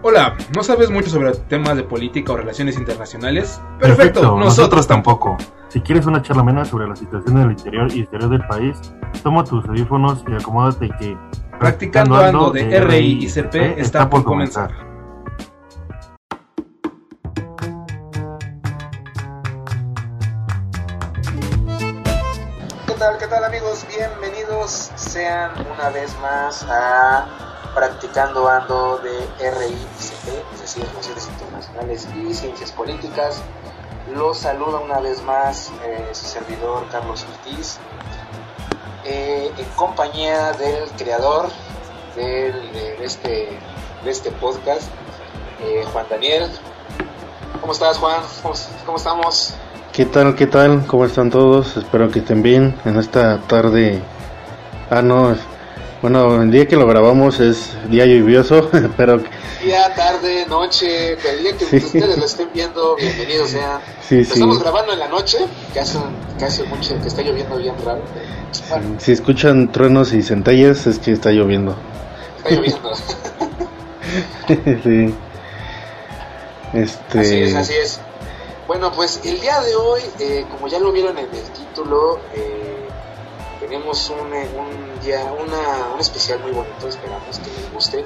Hola, ¿no sabes mucho sobre temas de política o relaciones internacionales? Perfecto, nosotros, tampoco. Si quieres una charla amena sobre la situación del interior y exterior del país, toma tus audífonos y acomódate que Practicando Ando de RI y CP está por comenzar. ¿Qué tal, qué tal amigos? Bienvenidos sean una vez más a Practicando Ando de RI es decir, Internacionales y Ciencias Políticas. Los saluda una vez más eh, su servidor Carlos Ortiz eh, en compañía del creador del, de, este, de este podcast, eh, Juan Daniel. ¿Cómo estás, Juan? ¿Cómo, estamos? ¿Qué tal? ¿Qué tal? ¿Cómo están todos? Espero que estén bien en esta tarde. Ah, no. Bueno, el día que lo grabamos es día lluvioso, pero... Día, tarde, noche, el día que ustedes lo estén viendo, bienvenidos sean. Sí, Estamos grabando en la noche, que hace, que hace mucho, que está lloviendo bien raro. Si escuchan truenos y centellas es que está lloviendo. Está lloviendo. sí. Este... Así es, así es. Bueno, pues el día de hoy, eh, como ya lo vieron en el título, eh, tenemos un, un día, una, un especial muy bonito, esperamos que les guste.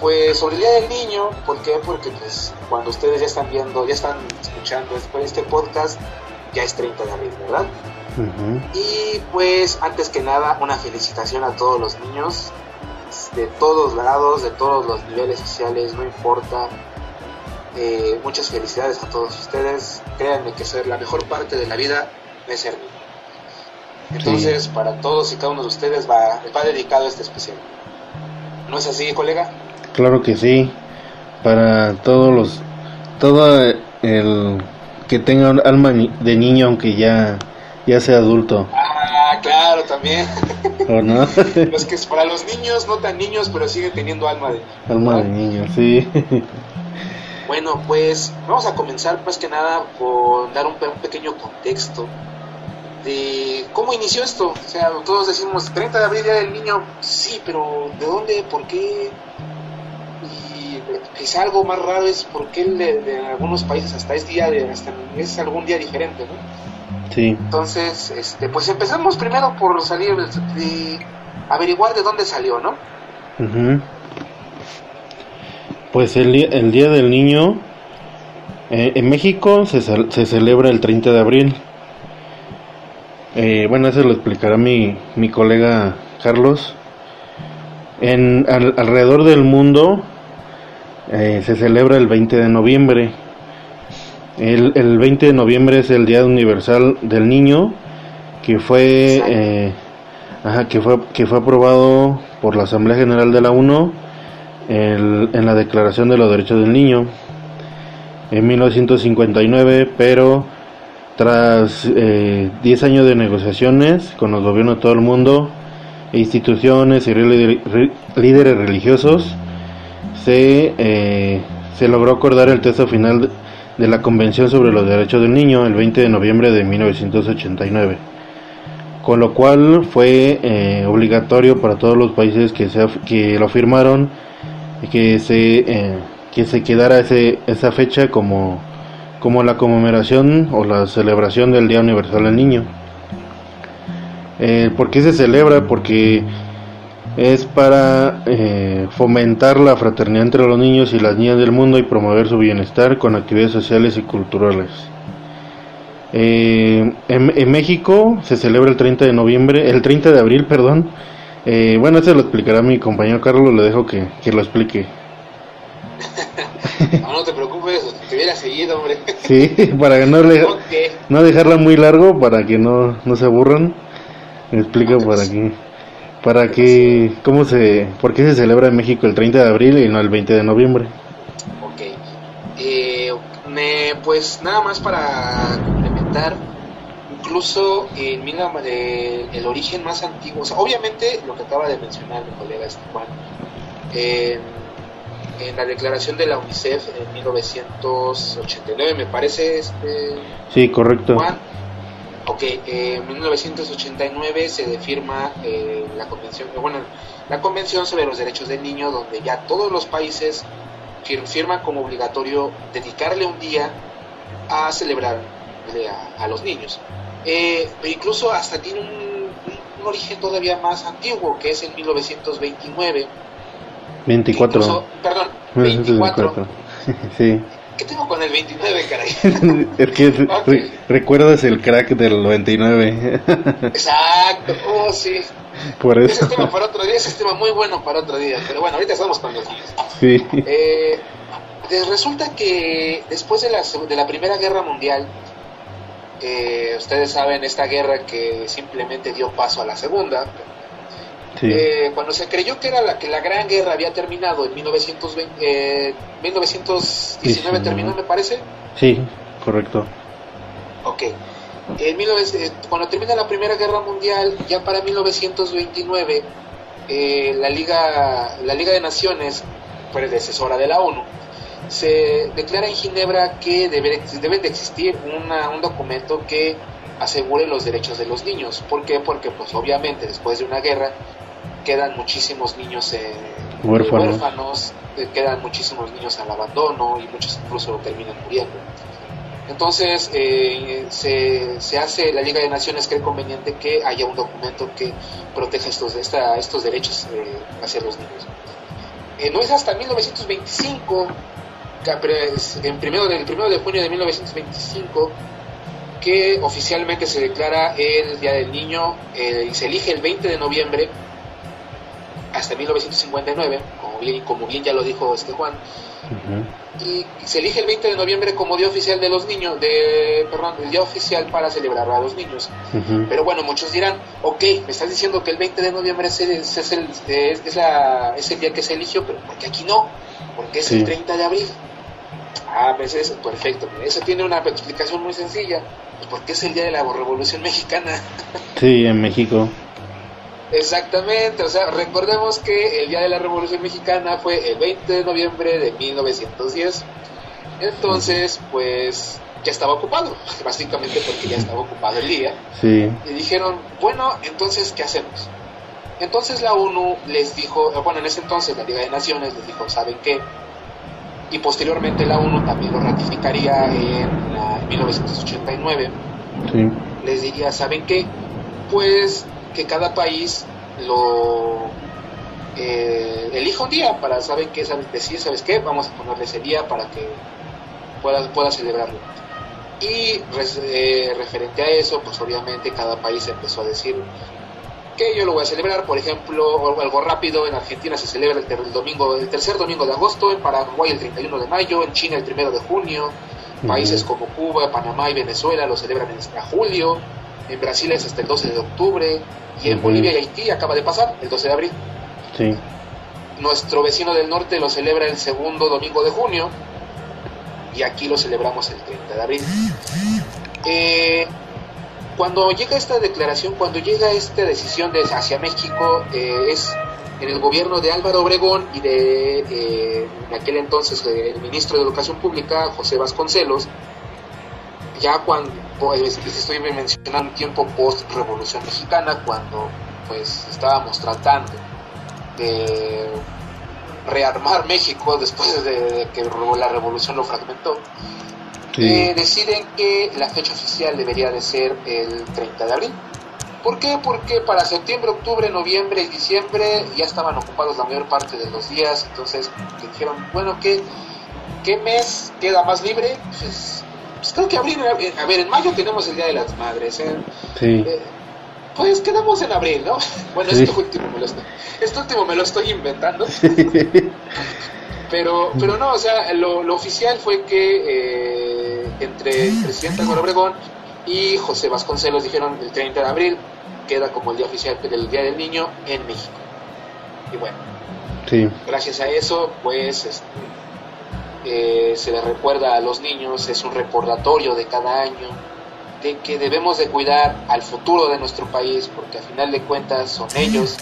Pues sobre el Día del Niño, ¿por qué? Porque pues cuando ustedes ya están viendo, ya están escuchando este podcast, ya es 30 de abril, ¿verdad? Y pues antes que nada una felicitación a todos los niños de todos lados, de todos los niveles sociales, no importa. Eh, muchas felicidades a todos ustedes. Créanme que ser la mejor parte de la vida es ser niño. Entonces, para todos y cada uno de ustedes va, va dedicado este especial. ¿No es así, colega? Claro que sí. Para todos los. Todo el que tenga alma de niño, aunque ya ya sea adulto. Ah, claro, también. ¿O no? los que es para los niños, no tan niños, pero siguen teniendo alma de Alma de niño, sí. Bueno, pues vamos a comenzar más que nada con dar un, pequeño contexto de cómo inició esto. O sea, todos decimos 30 de abril, Día del Niño, sí, pero ¿de dónde? ¿Por qué? Y quizá algo más raro es por qué de, de algunos países hasta es día de, hasta es algún día diferente, ¿no? Entonces, este, pues empezamos primero por salir de averiguar de dónde salió, ¿no? Pues el, el, Día del Niño eh, en México se, se, celebra el 30 de abril. Eh, bueno, eso lo explicará mi, mi colega Carlos. En, alrededor del mundo eh, se celebra el 20 de noviembre. El, el 20 de noviembre es el Día Universal del Niño, que fue, eh, que fue, que fue aprobado por la Asamblea General de la ONU en la Declaración de los Derechos del Niño en 1959, pero tras 10 eh, años de negociaciones con los gobiernos de todo el mundo, instituciones y líderes religiosos, se, eh, se logró acordar el texto final de la Convención sobre los Derechos del Niño el 20 de noviembre de 1989, con lo cual fue eh, obligatorio para todos los países que, se, que lo firmaron que se, eh, que se quedara ese, esa fecha como, como la conmemoración o la celebración del Día Universal del Niño. Eh, ¿Por qué se celebra? Porque es para eh, fomentar la fraternidad entre los niños y las niñas del mundo y promover su bienestar con actividades sociales y culturales. Eh, en, México se celebra el 30 de noviembre, el 30 de abril, perdón. Eh, bueno, eso lo explicará mi compañero Carlos, le dejo que, lo explique. no, no te preocupes, te hubiera seguido, hombre. sí, para no, no dejarla muy largo, para que no, no se aburran. Me explico por aquí para que, ¿cómo se, por qué se celebra en México el 30 de abril y no el 20 de noviembre? Ok, eh, me, pues nada más para complementar, incluso en eh, el origen más antiguo, obviamente lo que acaba de mencionar mi colega Esteban, en la declaración de la UNICEF en 1989, me parece, este, sí, correcto. Ok, en 1989 se firma eh, la convención, bueno, la convención sobre los derechos del niño, donde ya todos los países firman como obligatorio dedicarle un día a celebrar a, los niños. Eh, e incluso hasta tiene un, origen todavía más antiguo, que es en 1929. 24. perdón, 24. sí. ¿Qué tengo con el 29, caray? es que recuerdas el crack del 99. Exacto, oh sí. Por eso. Ese tema para otro día, ese tema muy bueno para otro día. Pero bueno, ahorita estamos con los niños. Sí. Eh, resulta que después de la, de la Primera Guerra Mundial, eh, ustedes saben esta guerra que simplemente dio paso a la Segunda. Eh, cuando se creyó que era la que la Gran Guerra había terminado en 1920, 1919 terminó, me parece. Sí, correcto. Ok. En cuando termina la Primera Guerra Mundial, ya para 1929, la Liga la Liga de Naciones, predecesora de la ONU, se declara en Ginebra que debe, debe de existir un documento que asegure los derechos de los niños. ¿Por qué? Porque pues obviamente después de una guerra quedan muchísimos niños eh, huérfanos, eh, quedan muchísimos niños al abandono y muchos incluso terminan muriendo. Entonces eh, se, se, hace, la Liga de Naciones cree conveniente que haya un documento que proteja estos, esta, estos derechos hacia los niños. no es hasta 1925 en primero del primero de junio de 1925 que oficialmente se declara el Día del Niño eh, y se elige el 20 de noviembre hasta 1959, como bien, como bien ya lo dijo este Juan, y, se elige el 20 de noviembre como Día Oficial de los Niños, de, perdón, el Día Oficial para celebrar a los niños. Pero bueno, muchos dirán, ok, me estás diciendo que el 20 de noviembre es, el, es, el, es, el día que se eligió, pero ¿por qué aquí no? Porque es el 30 de abril. Ah, pues perfecto. Eso tiene una explicación muy sencilla. Pues porque es el día de la Revolución Mexicana. Sí, en México. Exactamente, o sea, recordemos que el día de la Revolución Mexicana fue el 20 de noviembre de 1910. Entonces, pues ya estaba ocupado, básicamente porque ya estaba ocupado el día. Sí. Y dijeron, bueno, entonces, ¿qué hacemos? Entonces la ONU les dijo, bueno, en ese entonces la Liga de Naciones les dijo, ¿saben qué? y posteriormente la ONU también lo ratificaría en, 1989. Les diría, ¿saben qué? Pues que cada país lo eh, elija un día para saber qué, decir, ¿sabes qué? Vamos a ponerle ese día para que pueda, pueda celebrarlo. Y eh, referente a eso, pues obviamente cada país empezó a decir, que yo lo voy a celebrar, por ejemplo, algo rápido, en Argentina se celebra el, domingo, el tercer domingo de agosto, en Paraguay el 31 de mayo, en China el primero de junio, países como Cuba, Panamá y Venezuela lo celebran hasta julio, en Brasil es hasta el 12 de octubre, y en Bolivia y Haití acaba de pasar, el 12 de abril. Sí. Nuestro vecino del norte lo celebra el segundo domingo de junio, y aquí lo celebramos el 30 de abril. Eh, cuando llega esta declaración, cuando llega esta decisión de hacia México, eh, es en el gobierno de Álvaro Obregón y de eh, en aquel entonces el ministro de Educación Pública, José Vasconcelos, ya cuando, pues, estoy mencionando un tiempo post-revolución mexicana, cuando pues estábamos tratando de rearmar México después de que la revolución lo fragmentó, eh, deciden que la fecha oficial debería de ser el 30 de abril. ¿Por qué? Porque para septiembre, octubre, noviembre y diciembre ya estaban ocupados la mayor parte de los días, entonces dijeron, bueno, ¿qué, qué mes queda más libre? Pues, pues creo que abril, a ver, en mayo tenemos el Día de las Madres, ¿eh? eh pues quedamos en abril, ¿no? Bueno, esto, último me lo estoy, esto último me lo estoy inventando. Pero, pero no, o sea, lo, oficial fue que eh, entre el presidente Álvaro Obregón y José Vasconcelos dijeron el 30 de abril queda como el día oficial del Día del Niño en México. Y bueno, gracias a eso, pues este, eh, se les recuerda a los niños, es un recordatorio de cada año de que debemos de cuidar al futuro de nuestro país, porque al final de cuentas son ellos.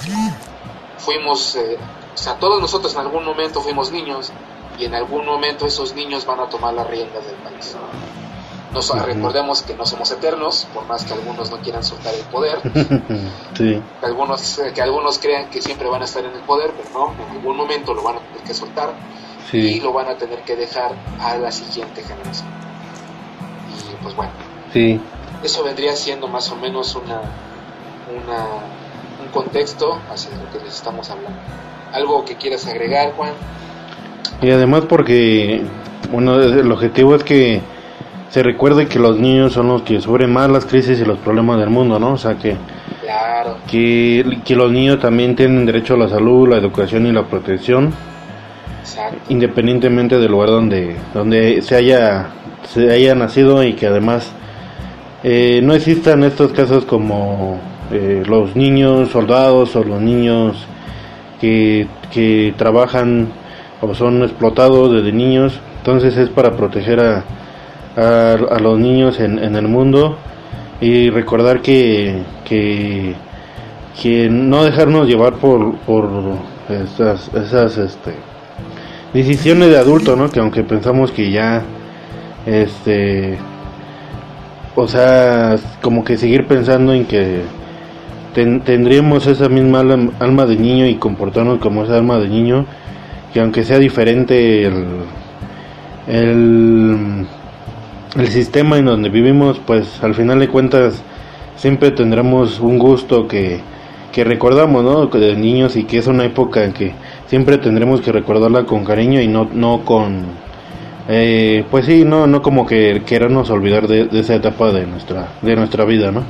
Fuimos eh, o sea, todos nosotros en algún momento fuimos niños y en algún momento esos niños van a tomar las riendas del país. Nos, recordemos que no somos eternos, por más que algunos no quieran soltar el poder. que, algunos, eh, que algunos crean que siempre van a estar en el poder, pero no, en algún momento lo van a tener que soltar. Y lo van a tener que dejar a la siguiente generación. Y pues bueno, sí. eso vendría siendo más o menos una, una, un contexto hacia lo que les estamos hablando. ¿Algo que quieras agregar, Juan? Y además porque, bueno, el objetivo es que se recuerde que los niños son los que sufren más las crisis y los problemas del mundo, ¿no? O sea que, que, que los niños también tienen derecho a la salud, la educación y la protección, independientemente del lugar donde, donde se haya se haya nacido y que además eh, no existan estos casos como eh, los niños soldados o los niños que, que trabajan o son explotados desde niños. Entonces es para proteger a, a, los niños en, en, el mundo y recordar que, que, que no dejarnos llevar por, por esas, esas este, decisiones de adulto, ¿no? Que aunque pensamos que ya, este, o sea, como que seguir pensando en que tendríamos esa misma alma de niño y comportarnos como esa alma de niño, que aunque sea diferente el, el, el sistema en donde vivimos, pues al final de cuentas siempre tendremos un gusto que, que recordamos, ¿no? De niños y que es una época en que siempre tendremos que recordarla con cariño y no, no con, eh, pues sí, no, no como que querernos olvidar de, esa etapa de nuestra, de nuestra vida, ¿no?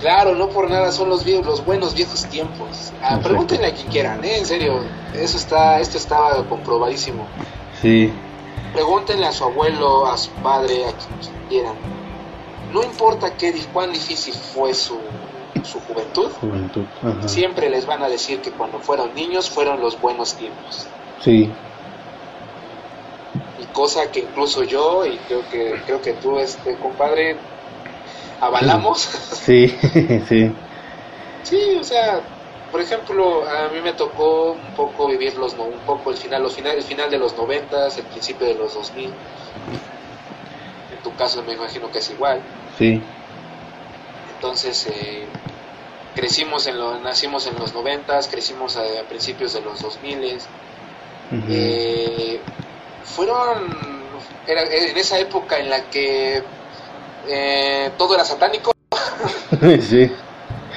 Claro, no por nada son los viejos, los buenos viejos tiempos. Ah, pregúntenle a quien quieran, ¿eh? En serio, eso está, esto está comprobadísimo. Sí. Pregúntenle a su abuelo, a su padre, a quien quieran. No importa qué, cuán difícil fue su, su juventud, siempre les van a decir que cuando fueron niños fueron los buenos tiempos. Sí. Y cosa que incluso yo y creo que creo que tú este compadre avalamos. Sí, sí. sí, o sea, por ejemplo, a mí me tocó un poco vivir los un poco el final los final el final de los noventas, el principio de los 2000. En tu caso me imagino que es igual. Sí. Entonces, eh, crecimos en lo, nacimos en los noventas, crecimos a, principios de los 2000 eh, fueron era, en esa época en la que eh, todo era satánico. sí.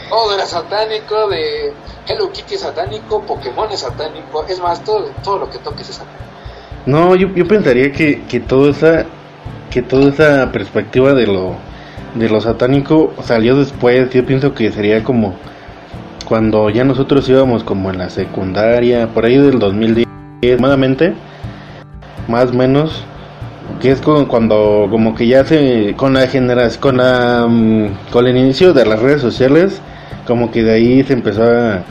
Todo era satánico, de Hello Kitty es satánico, Pokémon es satánico, es más, todo, todo lo que toques es satánico. No, yo, yo pensaría que, que, todo esa, que toda esa perspectiva de lo de lo satánico salió después. Yo pienso que sería como cuando ya nosotros íbamos como en la secundaria, por ahí del 2010, aproximadamente, más o menos, que es cuando como que ya se con la generación con la mm, con el inicio de las redes sociales, como que de ahí se empezó a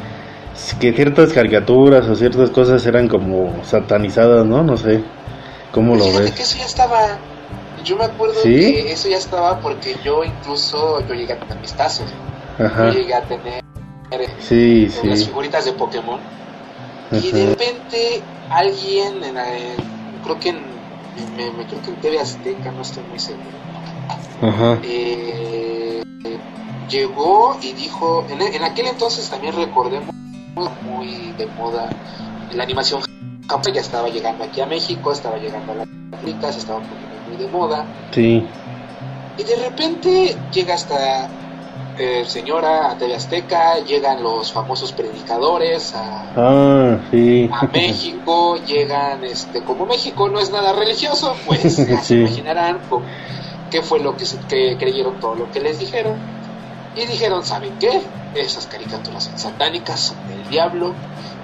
que ciertas caricaturas o ciertas cosas eran como satanizadas, ¿no? No sé. ¿Cómo lo ves? que eso ya estaba yo me acuerdo que eso ya estaba porque yo incluso yo llegué a tener mis tazos. Yo llegué a tener sí, las figuritas de Pokémon. Y de repente alguien, en, creo que en, me, creo que en TV Azteca, no estoy muy seguro. Ajá. Eh, llegó y dijo, en, en, aquel entonces también recordemos muy de moda la animación ya estaba llegando aquí a México, estaba llegando a las África, se estaba poniendo de moda. Sí. Y de repente llega hasta eh, señora a TV Azteca, llegan los famosos predicadores a, ah, a México, llegan, este, como México no es nada religioso, pues se imaginarán qué fue lo que, que creyeron todo lo que les dijeron. Y dijeron, ¿saben qué? Esas caricaturas son satánicas, son del diablo,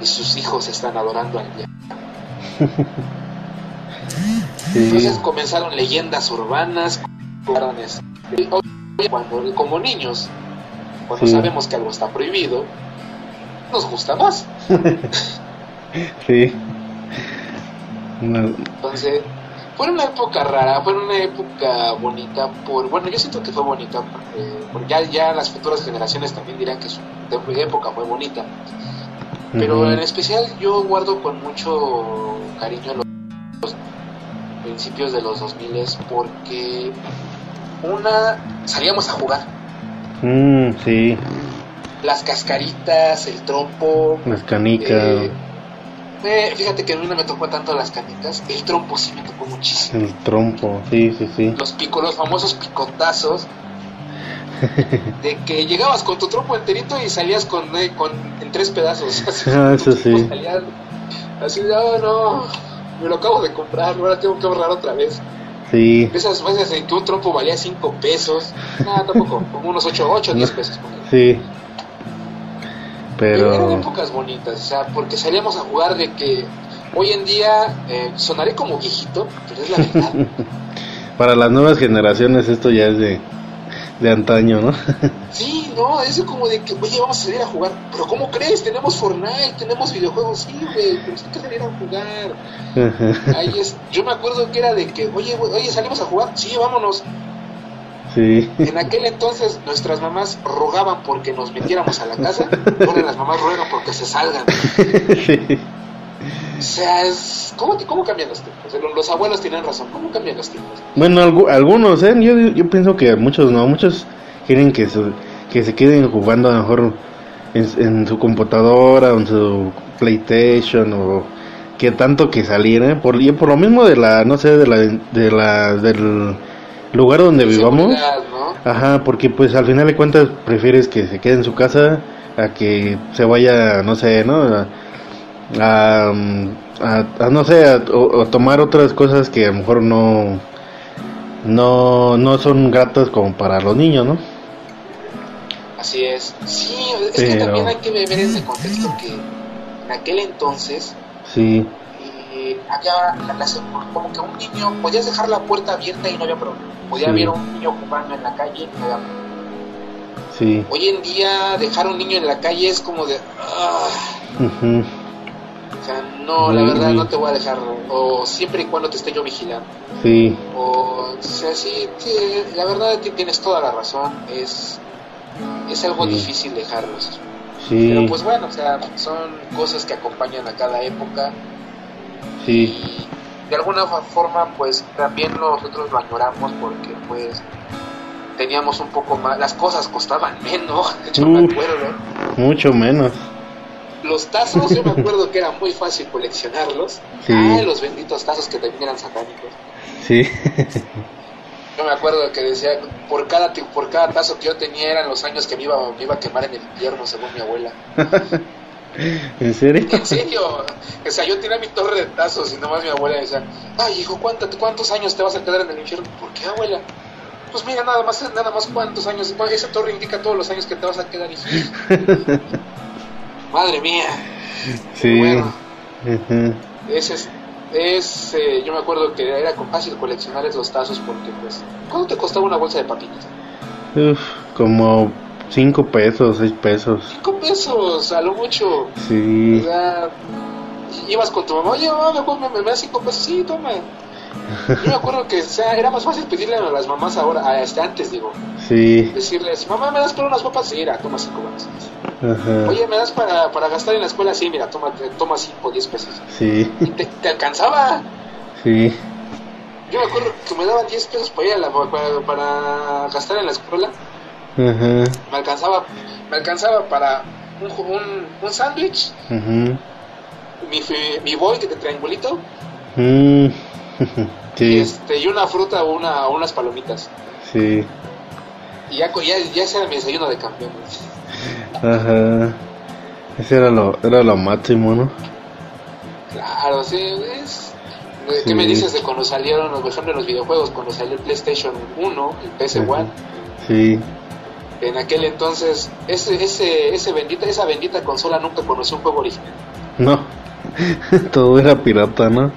y sus hijos están adorando al diablo. Entonces comenzaron leyendas urbanas, cuando como niños, cuando sabemos que algo está prohibido, nos gusta más. sí. Entonces, fue una época rara, fue una época bonita, por bueno, yo siento que fue bonita, porque, ya, ya las futuras generaciones también dirán que su época fue bonita. Pero en especial yo guardo con mucho cariño los principios de los 2000 porque una salíamos a jugar. Mm, sí. Las cascaritas, el trompo. Las canicas. Eh, Eh, fíjate que a mí no me tocó tanto las canicas. El trompo sí me tocó muchísimo. El trompo, sí, sí, sí. Los picos, los famosos picotazos. de que llegabas con tu trompo enterito y salías con, eh, con en tres pedazos. Así, Ah, eso sí. así "Oh, no, me lo acabo de comprar, ahora tengo que ahorrar otra vez. Sí, Esas veces en que un trompo valía 5 pesos, nada, tampoco, como unos 8, 8 10 pesos. sí. Pero eran épocas bonitas, o sea, porque salíamos a jugar de que hoy en día eh, sonaré como viejito, pero es la verdad. para las nuevas generaciones esto ya es de, de antaño, ¿no? sí, no, eso como de que, oye, vamos a salir a jugar, pero ¿cómo crees? Tenemos Fortnite, tenemos videojuegos, sí, güey, pero hay que salir a jugar. Ahí es, yo me acuerdo que era de que, oye, güey, oye, salimos a jugar, sí, vámonos. sí, En aquel entonces nuestras mamás rogaban porque nos metiéramos a la casa, ahora las mamás ruegan porque se salgan. sí. O sea, es, ¿cómo, ¿cómo cambian los tiempos? Los- Los abuelos tienen razón, ¿cómo cambian los tiempos? Bueno, algu- algunos, ¿eh? Yo, yo pienso que muchos no, muchos quieren que, su- que se queden jugando a lo mejor en, en su computadora o en su PlayStation o que tanto que saliera, por, y por lo mismo de la, no sé, de la, de la, del lugar donde vivamos. Ajá, porque pues al final de cuentas prefieres que se quede en su casa a que se vaya, no sé, ¿no? A, a, a- a, no sé, a, tomar otras cosas que a lo mejor no, no, no son gratas como para los niños, ¿no? Así es. Sí, es que también hay que ver ese contexto que en aquel entonces Sí, eh, había la- las- como que un niño, podías dejar la puerta abierta y no había problema. Podía Sí. haber un niño jugando en la calle y no había problema. sí, Hoy en día dejar un niño en la calle es como de... ah, sea, no, la verdad no te voy a dejar. O siempre y cuando te esté yo vigilando. sí, O, o sea, sí, sí, la verdad ti- tienes toda la razón. Es, es algo Sí. difícil dejarlos. sí, Pero pues bueno, o sea, son cosas que acompañan a cada época. sí, Y de alguna forma, pues también nosotros lo añoramos porque pues teníamos un poco más, las cosas costaban menos, yo me acuerdo. mucho menos, Los tazos, yo me acuerdo que era muy fácil coleccionarlos. Sí. Ah, los benditos tazos que también eran satánicos. sí, Yo me acuerdo que decía, por cada, por cada tazo que yo tenía eran los años que me iba, me iba a quemar en el invierno, según mi abuela. ¿en serio? En serio, o sea, yo tenía mi torre de tazos y nomás mi abuela decía, ay hijo, ¿cuánto- ¿cuántos años te vas a quedar en el infierno? ¿Por qué abuela? Pues mira, nada más, nada más cuántos años, esa torre indica todos los años que te vas a quedar, hijo. Madre mía, Sí, Bueno. ese es, eh, yo me acuerdo que era fácil coleccionar esos tazos porque pues, ¿cuánto te costaba una bolsa de papitas? uf, como cinco pesos, seis pesos, Cinco pesos, a lo mucho. O sí, sea, ibas con tu mamá, oye, mamá, me, me, me das cinco pesos, sí, toma. Yo me acuerdo que o sea, era más fácil pedirle a las mamás ahora, a este, antes digo, sí, decirles, mamá, ¿me das para unas papas? Sí, mira, toma cinco ajá, Oye, ¿me das para, para gastar en la escuela? Sí, mira, toma, toma cinco, diez pesos. sí, Y te, te alcanzaba. sí, Yo me acuerdo que me daban 10 pesos para, ir a la- para, para gastar en la escuela. Me alcanzaba, me alcanzaba para un, un, un sándwich, mi, mi boy de triangulito, mm, sí, este, y una fruta o una, unas palomitas. sí, Y ya, ya, ya ese era mi desayuno de campeón. ajá, ese era lo, era lo máximo, ¿no? Claro, sí, es... ¿Qué Sí. me dices de cuando salieron, por ejemplo, los videojuegos? Cuando salió el PlayStation 1, el PS1, Sí, en aquel entonces, ese, ese, ese bendita, esa bendita consola nunca conoció un juego original. no, todo era pirata, ¿no?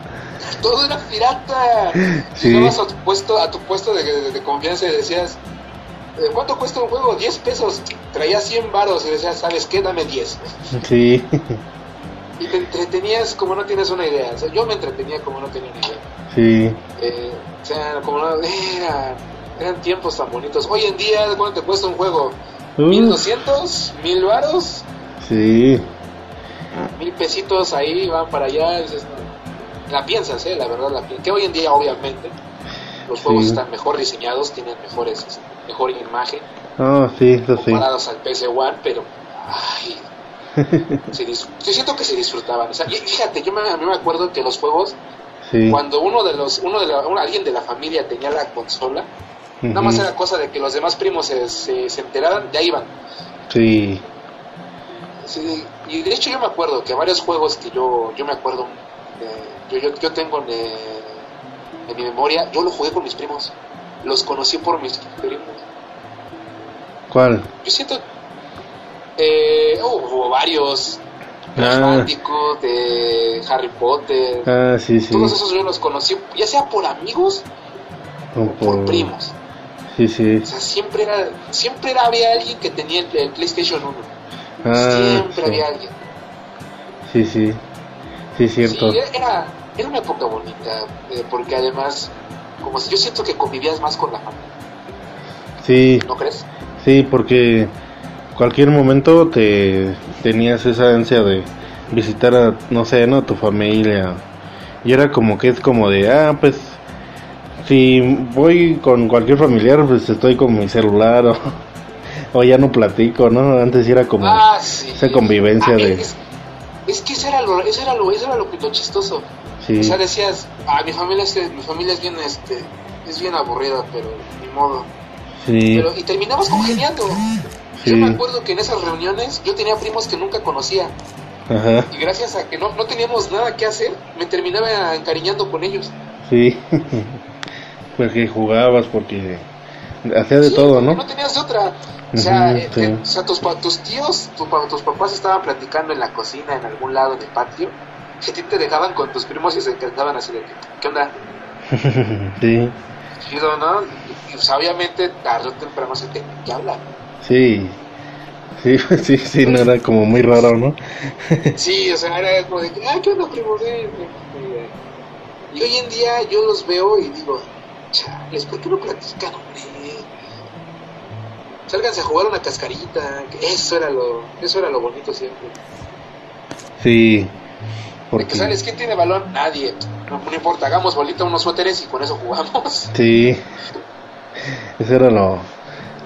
Todo era pirata. Sí. Llegabas a tu puesto, a tu puesto de, de- de confianza y decías, "Eh, ¿cuánto cuesta un juego? 10 pesos. Traías 100 varos y decías, ¿sabes qué? Dame 10. Sí, Y te entretenías como no tienes una idea. O sea, yo me entretenía como no tenía una idea. sí, Eh, o sea, como no, era, eran tiempos tan bonitos. Hoy en día, ¿cuánto te cuesta un juego? Uh, ¿1200? ¿1000 varos? sí, mil pesitos ahí van para allá. dices, no. La piensas, ¿eh? La verdad, la piensas. Que hoy en día, obviamente, los juegos Sí. están mejor diseñados, tienen mejores, mejor imagen oh, sí, eso sí, comparados al PS1, pero ay, Se yo siento que se disfrutaban. O sea, fíjate, yo me, a mí me acuerdo que los juegos, Sí. cuando uno de los, uno de la, uno- alguien de la familia tenía la consola, nada más era cosa de que los demás primos se, se, se enteraran, ya iban. Sí. Sí, y de hecho yo me acuerdo que varios juegos que yo, yo me acuerdo, yo, yo, yo tengo en, eh, en mi memoria, yo los jugué con mis primos. Los conocí por mis primos. ¿Cuál? Yo siento... Eh, oh, hubo varios. Ah. De Harry Potter. Ah, sí, sí. Todos esos yo los conocí, ya sea por amigos O o por primos. Sí, sí. O sea, siempre era, siempre era, había alguien que tenía el, el PlayStation 1. Ah, siempre sí. había alguien. Sí, sí. Sí, cierto. Sí, era, era una época bonita, eh, porque además, como si yo siento que convivías más con la familia, Sí, ¿no crees? sí, porque cualquier momento te tenías esa ansia de visitar a, no sé, ¿no? Tu familia. Y era como que es como de, ah, pues, si voy con cualquier familiar, pues estoy con mi celular o, o ya no platico, ¿no? Antes era como... ah, sí. esa convivencia de- Es, es que eso era lo, eso era lo, eso era lo, lo chistoso. sí, O sea, decías, ah, mi familia es, mi familia es bien, este, es bien aburrida, pero ni modo. sí, Pero, y terminabas congeniando. Sí. Yo me acuerdo que en esas reuniones yo tenía primos que nunca conocía. ajá, Y gracias a que no, no teníamos nada que hacer, me terminaba encariñando con ellos. sí. porque jugabas, porque hacía de Sí, todo, ¿no? No tenías otra. O sea, eh, sí. eh, o sea tus, tus tíos, tu tus papás estaban platicando en la cocina, en algún lado del patio, que a ti te dejaban con tus primos y se encantaban así de que, ¿qué onda? sí, Chido, ¿no? Y, pues, obviamente tarde o temprano se te que hablan. sí, sí, sí, sí, no era como muy raro, ¿no? Sí, o sea, era como de que, ah, ¿qué onda, primo? Ven, ven, ven". Y hoy en día yo los veo y digo, chales, ¿por qué no platican, hombre? Sálganse a jugar una cascarita, que eso era lo, eso era lo bonito siempre. Sí, De porque que sabes quién tiene balón, nadie. No, no importa, hagamos bolita unos suéteres y con eso jugamos. sí, eso era lo,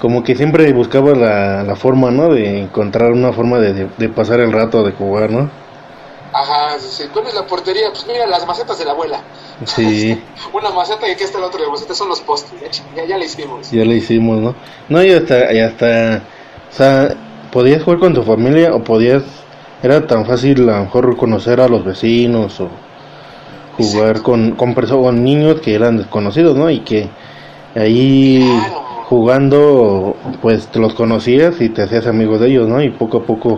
como que siempre buscaba la, la forma, ¿no? De encontrar una forma de, de, de pasar el rato, de jugar, ¿no? Sí, ¿cuál es la portería? Pues mira, las macetas de la abuela. Sí, Una maceta y aquí está el otro de macetas, son los postes. Ya, ya, la hicimos. ya lo hicimos, ¿no? No, y hasta, y hasta, o sea, podías jugar con tu familia o podías, era tan fácil a lo mejor conocer a los vecinos o jugar Exacto. con, con personas, con niños que eran desconocidos, ¿no? Y que ahí Claro. jugando, pues te los conocías y te hacías amigos de ellos, ¿no? Y poco a poco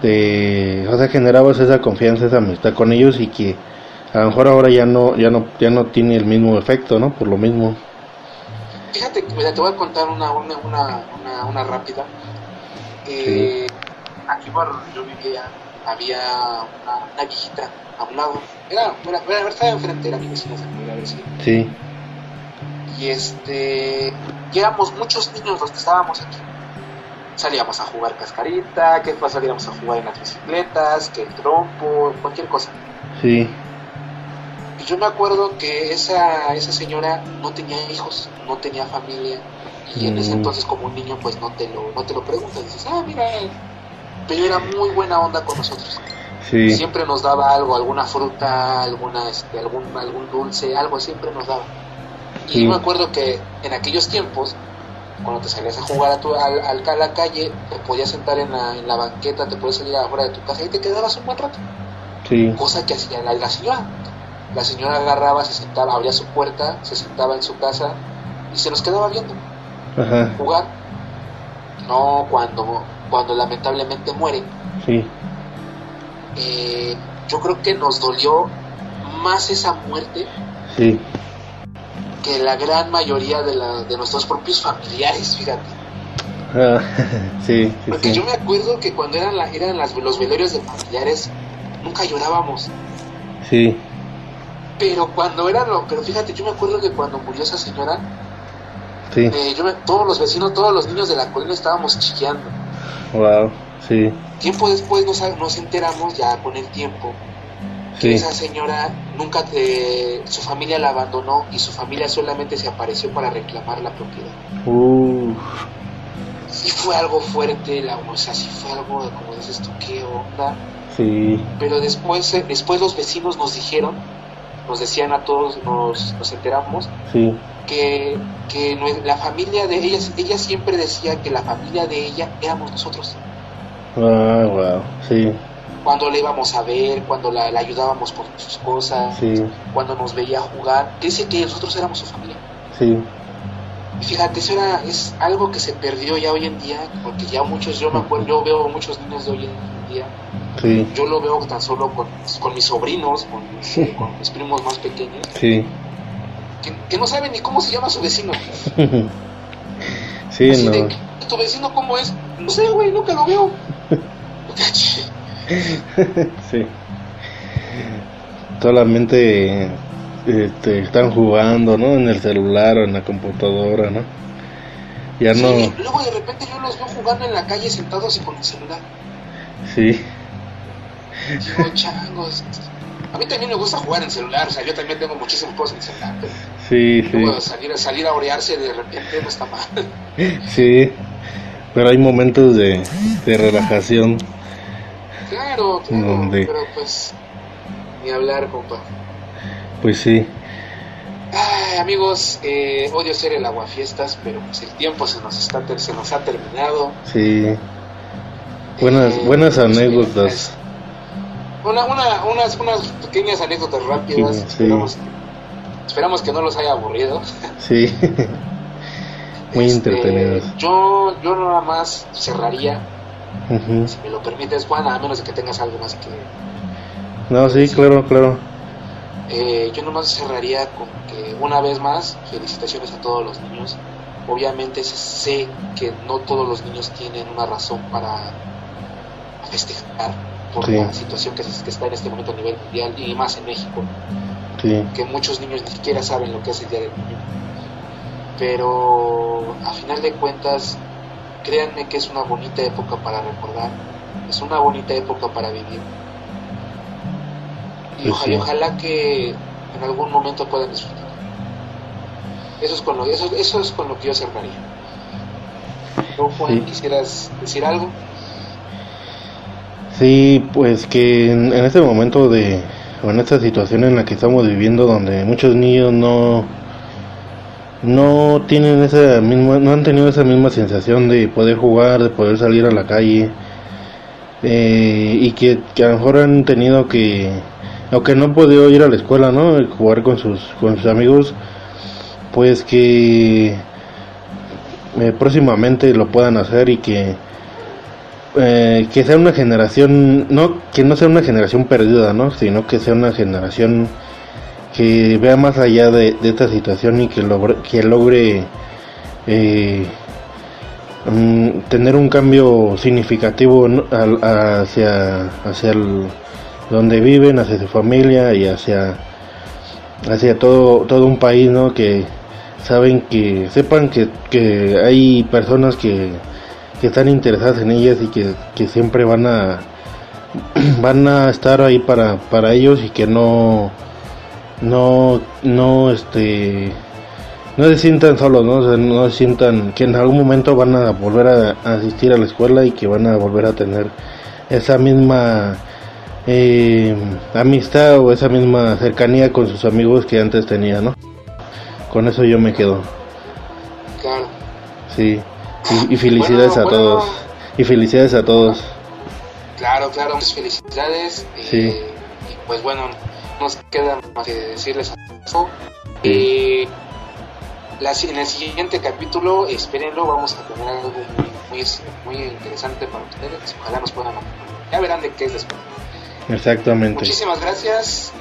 te, o sea, generabas esa confianza, esa amistad con ellos y que a lo mejor ahora ya no, ya no, ya no tiene el mismo efecto, ¿no? Por lo mismo. Fíjate mira, te voy a contar una, una, una, una, una rápida. Eh, Aquí por yo vivía había una, una viejita a un lado. Era, era, era- estaba enfrente, era mi vecina. Sí, Y este, y éramos muchos niños los que estábamos aquí. Salíamos a jugar cascarita, que después salíamos a jugar en las bicicletas, que el trompo, cualquier cosa. sí, Y yo me acuerdo que esa, esa señora no tenía hijos, no tenía familia. Y en ese Mm. entonces como un niño pues no te lo, no te lo preguntas, dices, ah, mira, pero era muy buena onda con nosotros. sí, Siempre nos daba algo, alguna fruta, alguna, este, algún, algún dulce, algo siempre nos daba. Y Sí. yo me acuerdo que en aquellos tiempos, cuando te salías a jugar a, tu, al, al- a la calle, te podías sentar en la, en la banqueta, te podías salir afuera de tu casa y te quedabas un buen rato sí, cosa que hacía la, la señora. La señora agarraba, se sentaba, abría su puerta, se sentaba en su casa y se nos quedaba viendo ajá, jugar. No cuando, cuando lamentablemente muere. sí, Eh, yo creo que nos dolió más esa muerte sí, que la gran mayoría de, la, de nuestros propios familiares, fíjate. ah, sí, sí, Porque sí, yo me acuerdo que cuando eran, la, eran las, los velorios de familiares, nunca llorábamos. sí, Pero cuando eran lo, pero fíjate, yo me acuerdo que cuando murió esa señora, sí, Eh, yo me- todos los vecinos, todos los niños de la colonia estábamos chillando. wow, sí, Tiempo después nos, nos enteramos, ya con el tiempo, sí, esa señora nunca te, su familia la abandonó y su familia solamente se apareció para reclamar la propiedad. uh, Sí, fue algo fuerte, la, o sea, sí fue algo como dices tú, qué onda. Sí. Pero después, eh, después los vecinos nos dijeron, nos decían a todos, nos, nos enteramos, Sí. que, que la familia de ella, ella siempre decía que la familia de ella éramos nosotros. Ah, wow. Sí, Cuando le íbamos a ver, cuando la, la ayudábamos con sus cosas, sí, cuando nos veía jugar, dice que nosotros éramos su familia. sí. Y fíjate, eso era, es algo que se perdió ya hoy en día, porque ya muchos, yo me acuerdo, yo veo muchos niños de hoy en día, Sí, yo lo veo tan solo con, con mis sobrinos, con mis, con mis primos más pequeños, sí. que, que no saben ni cómo se llama su vecino. Sí, Así de. ¿tu vecino cómo es? No sé, güey, nunca lo veo. Sí. Solamente este, están jugando, ¿no? En el celular o en la computadora, ¿no? Ya Sí, no. y luego de repente yo los veo jugando en la calle sentados y con el celular. Sí, Digo, changos. A mí también me gusta jugar en celular, o sea, yo también tengo muchísimas cosas en el celular, pero sí, luego sí. salir, salir a orearse de repente no está mal. Sí. Pero hay momentos de, de relajación. Claro, claro, pero pues ni hablar, compa. Pues sí. Ay, amigos, eh, odio ser el aguafiestas, pero pues el tiempo se nos está se nos ha terminado. Sí. Buenas, Eh, buenas pues, anécdotas. Una, una, unas, unas pequeñas anécdotas rápidas. Sí. Esperamos, esperamos que no los haya aburrido. Sí. Muy Este, entretenidos. Yo, yo nada más cerraría, Si me lo permites, Juan, a menos de que tengas algo más que. No, sí, claro, claro. Eh, yo nomás cerraría con que una vez más, felicitaciones a todos los niños. Obviamente sé que no todos los niños tienen una razón para festejar por Sí. la situación que, se- que está en este momento a nivel mundial y más en México, Sí, que muchos niños ni siquiera saben lo que es el Día del Niño. Pero a final de cuentas, créanme que es una bonita época para recordar, es una bonita época para vivir. Y Pues ojalá, sí. ojalá que en algún momento puedan disfrutar. Eso es con lo, eso, eso es con lo que yo cerraría. ¿Tú, Juan, Sí. quisieras decir algo? Sí, pues que en, en este momento de, o en esta situación en la que estamos viviendo, donde muchos niños no, no tienen esa misma, no han tenido esa misma sensación de poder jugar, de poder salir a la calle, eh, y que, que a lo mejor han tenido que, aunque no han podido ir a la escuela, ¿no? Jugar con sus, con sus amigos, pues que eh, próximamente lo puedan hacer y que eh, que sea una generación, no que no sea una generación perdida, ¿no? Sino que sea una generación que vea más allá de, esta situación y que logre, que logre eh, mm, tener un cambio significativo hacia hacia donde viven, hacia su familia y hacia hacia todo todo un país, ¿no? Que saben que sepan que, que hay personas que que están interesadas en ellas y que, que siempre van a van a estar ahí para, para ellos y que no no no este no se sientan solos no O sea, no se sientan que en algún momento van a volver a, a asistir a la escuela y que van a volver a tener esa misma eh, amistad o esa misma cercanía con sus amigos que antes tenía no con eso yo me quedo Claro. sí y, y felicidades Bueno, a bueno. todos y felicidades a todos Claro, claro, muchas felicidades. eh, Sí. y pues bueno, no nos queda más que decirles eso. Eh, en el siguiente capítulo, espérenlo, vamos a tener algo muy, muy, muy interesante para ustedes. Ojalá nos puedan acompañar. Ya verán de qué es después. exactamente Muchísimas gracias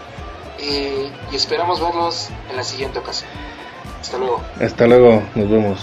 eh, y esperamos verlos en la siguiente ocasión. Hasta luego. hasta luego nos vemos